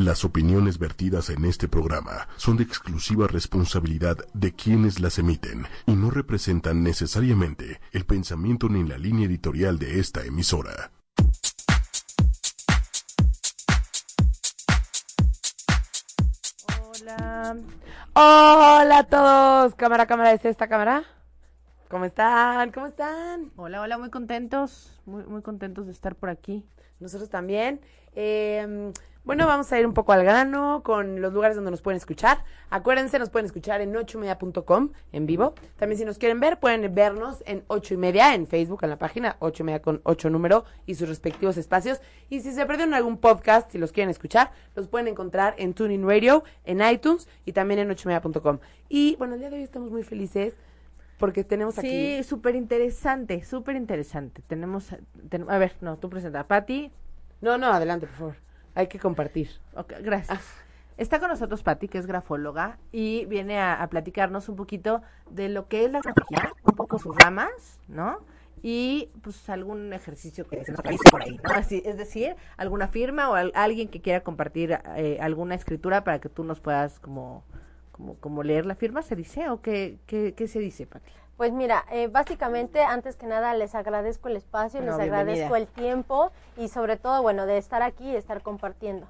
Las opiniones vertidas en este programa son de exclusiva responsabilidad de quienes las emiten y no representan necesariamente el pensamiento ni la línea editorial de esta emisora. Hola. Hola a todos. Cámara, cámara, ¿es esta cámara? ¿Cómo están? ¿Cómo están? Hola, hola, muy contentos, muy, muy contentos de estar por aquí. Nosotros también. Eh, bueno, vamos a ir un poco al grano con los lugares donde nos pueden escuchar. Acuérdense, nos pueden escuchar en ochoymedia.com en vivo. También si nos quieren ver, pueden vernos en ocho y media en Facebook, en la página ocho y media con ocho número y sus respectivos espacios. Y si se perdieron algún podcast, si los quieren escuchar, los pueden encontrar en Tuning Radio, en iTunes y también en ochoymedia.com. Y bueno, el día de hoy estamos muy felices porque tenemos aquí... Sí, súper interesante, súper interesante. Tenemos, ten- a ver, no, tú presenta. Patti, No, no, adelante, por favor. Hay que compartir. ok, gracias. Está con nosotros Patti, que es grafóloga, y viene a, a platicarnos un poquito de lo que es la grafología, un poco sus ramas, ¿no? Y pues algún ejercicio que se nos realice por ahí, ¿no? Así, es decir, alguna firma o al- alguien que quiera compartir eh, alguna escritura para que tú nos puedas como, como, como leer la firma, ¿se dice? ¿O qué, qué, qué se dice, Patti? Pues mira, eh, básicamente, antes que nada, les agradezco el espacio, No, les agradezco el tiempo y sobre todo, bueno, de estar aquí y estar compartiendo.